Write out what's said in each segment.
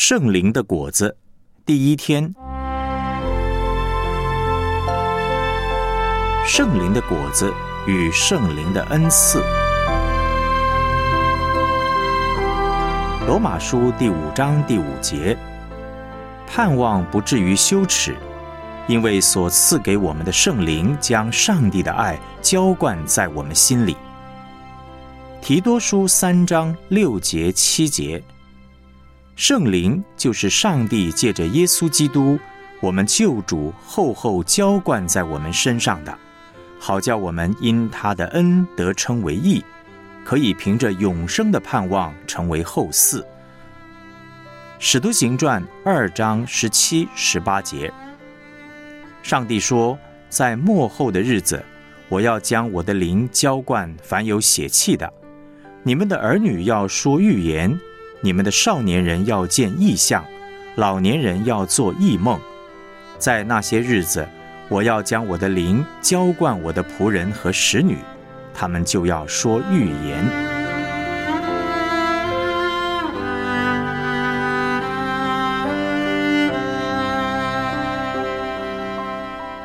圣灵的果子，第一天。圣灵的果子与圣灵的恩赐。罗马书第五章第五节，盼望不至于羞耻，因为所赐给我们的圣灵将上帝的爱浇灌在我们心里。提多书三章六节七节，圣灵就是上帝借着耶稣基督，我们救主厚厚浇灌在我们身上的。好叫我们因他的恩得称为义，可以凭着永生的盼望成为后嗣。使徒行传二章十七、十八节，上帝说：“在末后的日子，我要将我的灵浇灌凡有血气的。你们的儿女要说预言，你们的少年人要见异象，老年人要做异梦。在那些日子。”我要将我的灵浇灌我的仆人和使女，他们就要说预言。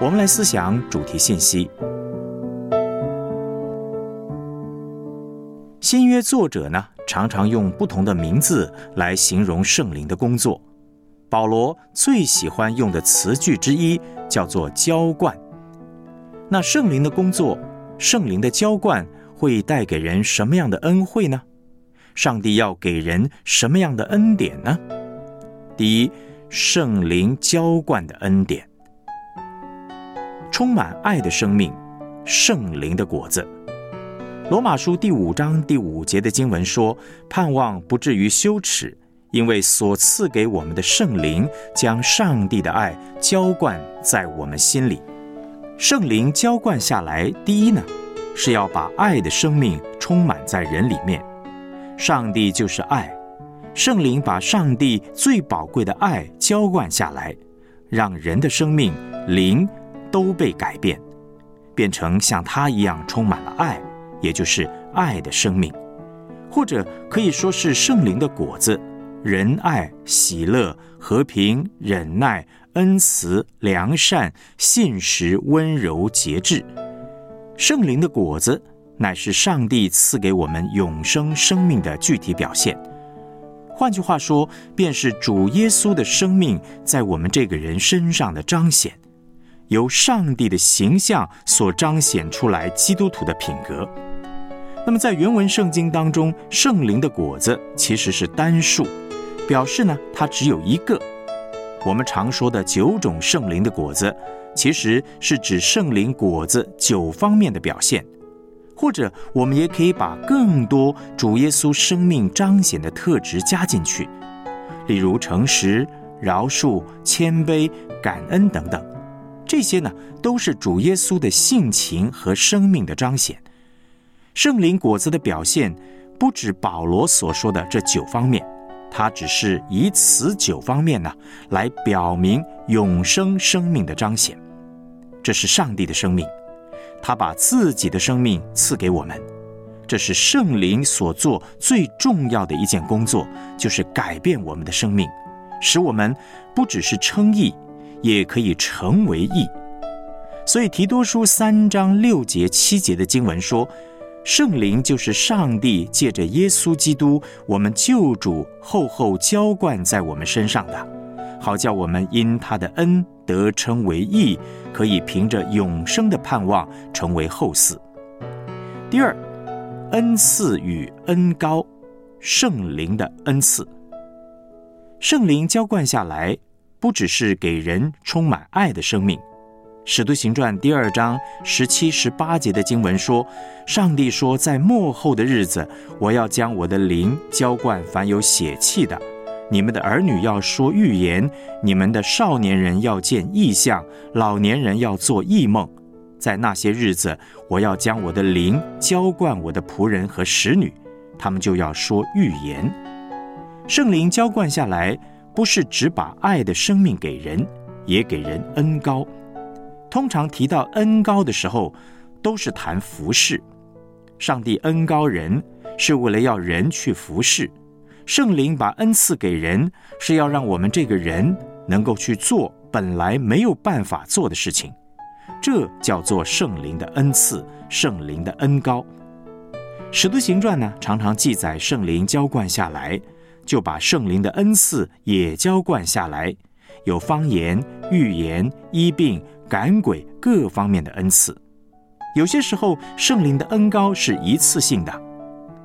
我们来思想主题信息。新约作者呢，常常用不同的名字来形容圣灵的工作。保罗最喜欢用的词句之一叫做“浇灌”。那圣灵的工作，圣灵的浇灌会带给人什么样的恩惠呢？上帝要给人什么样的恩典呢？第一，圣灵浇灌的恩典，充满爱的生命，圣灵的果子。罗马书第五章第五节的经文说：“盼望不至于羞耻。”因为所赐给我们的圣灵，将上帝的爱浇灌在我们心里。圣灵浇灌下来，第一呢，是要把爱的生命充满在人里面。上帝就是爱，圣灵把上帝最宝贵的爱浇灌下来，让人的生命灵都被改变，变成像他一样充满了爱，也就是爱的生命，或者可以说是圣灵的果子。仁爱、喜乐、和平、忍耐、恩慈、良善、信实、温柔、节制，圣灵的果子，乃是上帝赐给我们永生生命的具体表现。换句话说，便是主耶稣的生命在我们这个人身上的彰显，由上帝的形象所彰显出来基督徒的品格。那么，在原文圣经当中，圣灵的果子其实是单数。表示呢，它只有一个。我们常说的九种圣灵的果子，其实是指圣灵果子九方面的表现，或者我们也可以把更多主耶稣生命彰显的特质加进去，例如诚实、饶恕、谦卑、感恩等等。这些呢，都是主耶稣的性情和生命的彰显。圣灵果子的表现，不止保罗所说的这九方面。它只是以此九方面呢，来表明永生生命的彰显。这是上帝的生命，他把自己的生命赐给我们。这是圣灵所做最重要的一件工作，就是改变我们的生命，使我们不只是称义，也可以成为义。所以提多书三章六节七节的经文说。圣灵就是上帝借着耶稣基督，我们救主厚厚浇灌在我们身上的，好叫我们因他的恩得称为义，可以凭着永生的盼望成为后嗣。第二，恩赐与恩高，圣灵的恩赐，圣灵浇灌下来，不只是给人充满爱的生命。使徒行传第二章十七、十八节的经文说：“上帝说，在末后的日子，我要将我的灵浇灌凡有血气的。你们的儿女要说预言，你们的少年人要见异象，老年人要做异梦。在那些日子，我要将我的灵浇灌我的仆人和使女，他们就要说预言。圣灵浇灌下来，不是只把爱的生命给人，也给人恩高。”通常提到恩高的时候，都是谈服侍。上帝恩高人，是为了要人去服侍。圣灵把恩赐给人，是要让我们这个人能够去做本来没有办法做的事情，这叫做圣灵的恩赐，圣灵的恩高。使徒行传呢，常常记载圣灵浇灌下来，就把圣灵的恩赐也浇灌下来，有方言、预言、医病、赶鬼各方面的恩赐。有些时候，圣灵的恩高是一次性的。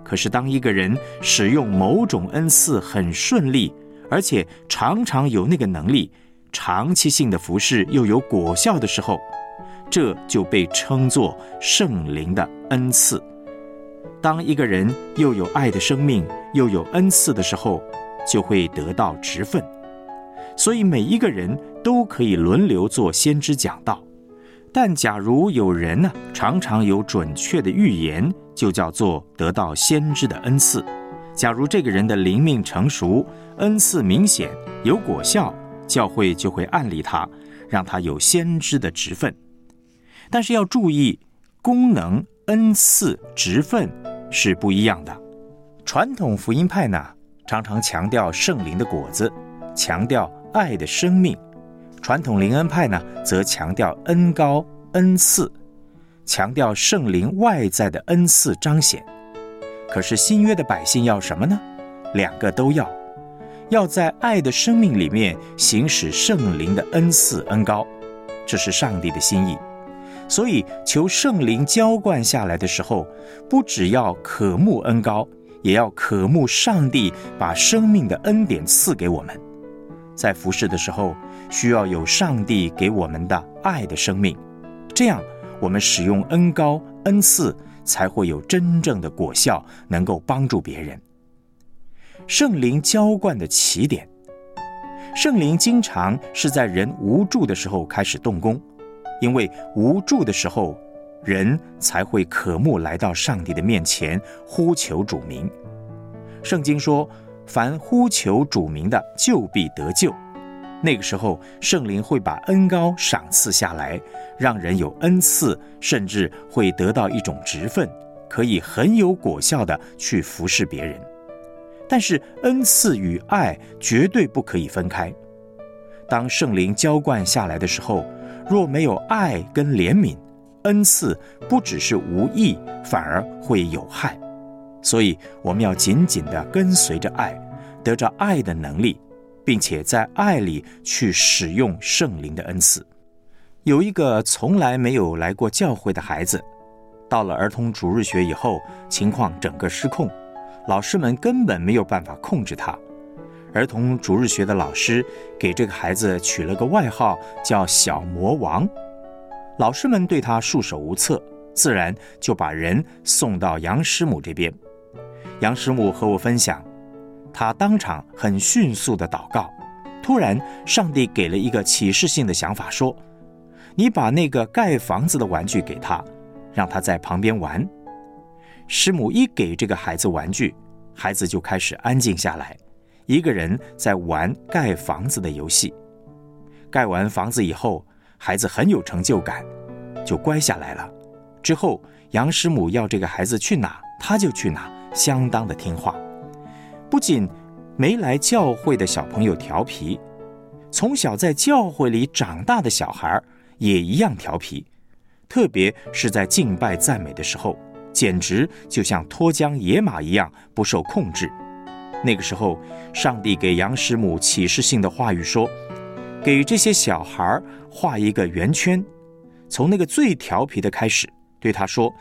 可是，当一个人使用某种恩赐很顺利，而且常常有那个能力，长期性的服侍又有果效的时候，这就被称作圣灵的恩赐。当一个人又有爱的生命，又有恩赐的时候，就会得到职分。所以，每一个人都可以轮流做先知讲道。但假如有人呢，常常有准确的预言。就叫做得到先知的恩赐。假如这个人的灵命成熟，恩赐明显有果效，教会就会按立他，让他有先知的职分。但是要注意，功能、恩赐、职分是不一样的。传统福音派呢，常常强调圣灵的果子，强调爱的生命；传统灵恩派呢，则强调恩高、恩赐。强调圣灵外在的恩赐彰显，可是新约的百姓要什么呢？两个都要，要在爱的生命里面行使圣灵的恩赐恩高，这是上帝的心意。所以求圣灵浇灌下来的时候，不只要渴慕恩高，也要渴慕上帝把生命的恩典赐给我们。在服侍的时候，需要有上帝给我们的爱的生命，这样。我们使用恩高恩赐，才会有真正的果效，能够帮助别人。圣灵浇灌的起点，圣灵经常是在人无助的时候开始动工，因为无助的时候，人才会渴慕来到上帝的面前呼求主名。圣经说：“凡呼求主名的，就必得救。”那个时候，圣灵会把恩高赏赐下来，让人有恩赐，甚至会得到一种职分，可以很有果效的去服侍别人。但是，恩赐与爱绝对不可以分开。当圣灵浇灌下来的时候，若没有爱跟怜悯，恩赐不只是无益，反而会有害。所以，我们要紧紧的跟随着爱，得着爱的能力。并且在爱里去使用圣灵的恩赐。有一个从来没有来过教会的孩子，到了儿童主日学以后，情况整个失控，老师们根本没有办法控制他。儿童主日学的老师给这个孩子取了个外号，叫“小魔王”。老师们对他束手无策，自然就把人送到杨师母这边。杨师母和我分享。他当场很迅速的祷告，突然，上帝给了一个启示性的想法，说：“你把那个盖房子的玩具给他，让他在旁边玩。”师母一给这个孩子玩具，孩子就开始安静下来，一个人在玩盖房子的游戏。盖完房子以后，孩子很有成就感，就乖下来了。之后，杨师母要这个孩子去哪，他就去哪，相当的听话。不仅没来教会的小朋友调皮，从小在教会里长大的小孩也一样调皮，特别是在敬拜赞美的时候，简直就像脱缰野马一样不受控制。那个时候，上帝给杨师母启示性的话语说：“给这些小孩画一个圆圈，从那个最调皮的开始，对他说：‘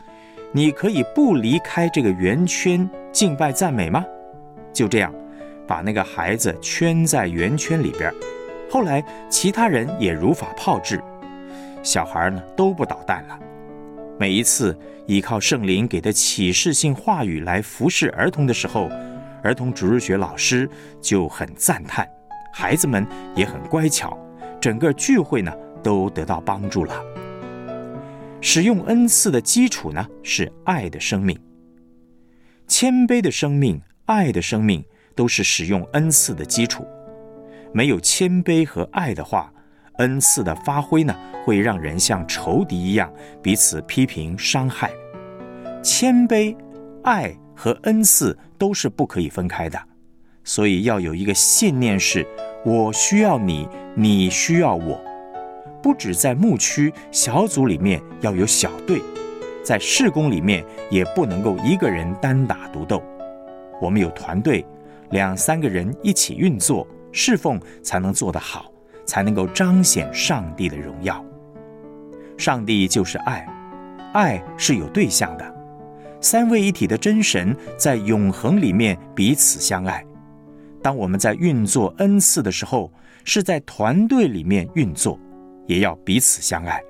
你可以不离开这个圆圈敬拜赞美吗？’”就这样，把那个孩子圈在圆圈里边。后来，其他人也如法炮制，小孩呢都不捣蛋了。每一次依靠圣灵给的启示性话语来服侍儿童的时候，儿童主日学老师就很赞叹，孩子们也很乖巧，整个聚会呢都得到帮助了。使用恩赐的基础呢是爱的生命，谦卑的生命。爱的生命都是使用恩赐的基础。没有谦卑和爱的话，恩赐的发挥呢，会让人像仇敌一样彼此批评伤害。谦卑、爱和恩赐都是不可以分开的。所以要有一个信念是：我需要你，你需要我。不止在牧区小组里面要有小队，在事工里面也不能够一个人单打独斗。我们有团队，两三个人一起运作侍奉，才能做得好，才能够彰显上帝的荣耀。上帝就是爱，爱是有对象的。三位一体的真神在永恒里面彼此相爱。当我们在运作恩赐的时候，是在团队里面运作，也要彼此相爱。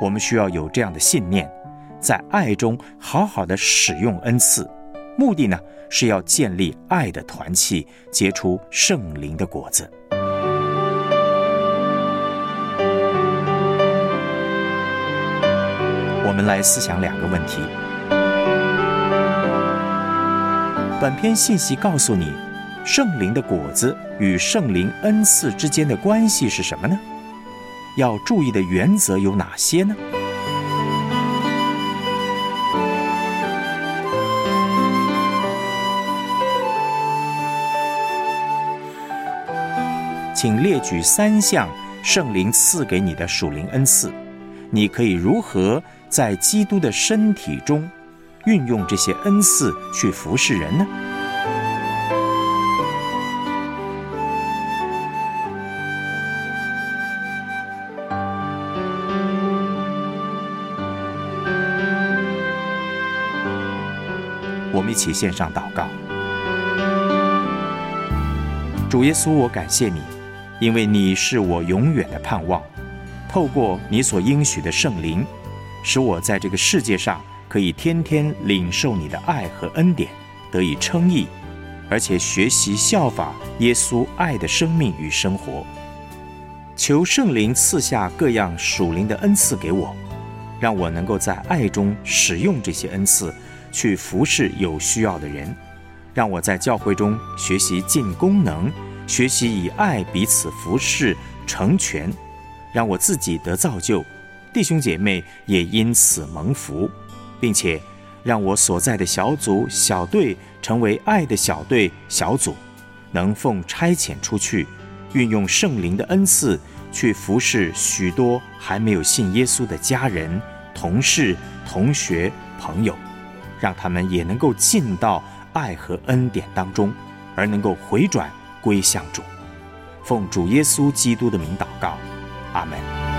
我们需要有这样的信念，在爱中好好的使用恩赐，目的呢是要建立爱的团契，结出圣灵的果子。我们来思想两个问题。本篇信息告诉你，圣灵的果子与圣灵恩赐之间的关系是什么呢？要注意的原则有哪些呢？请列举三项圣灵赐给你的属灵恩赐，你可以如何在基督的身体中？运用这些恩赐去服侍人呢？我们一起献上祷告。主耶稣，我感谢你，因为你是我永远的盼望。透过你所应许的圣灵，使我在这个世界上。可以天天领受你的爱和恩典，得以称义，而且学习效法耶稣爱的生命与生活。求圣灵赐下各样属灵的恩赐给我，让我能够在爱中使用这些恩赐，去服侍有需要的人。让我在教会中学习尽功能，学习以爱彼此服侍成全，让我自己得造就，弟兄姐妹也因此蒙福。并且，让我所在的小组、小队成为爱的小队、小组，能奉差遣出去，运用圣灵的恩赐去服侍许多还没有信耶稣的家人、同事、同学、朋友，让他们也能够进到爱和恩典当中，而能够回转归向主。奉主耶稣基督的名祷告，阿门。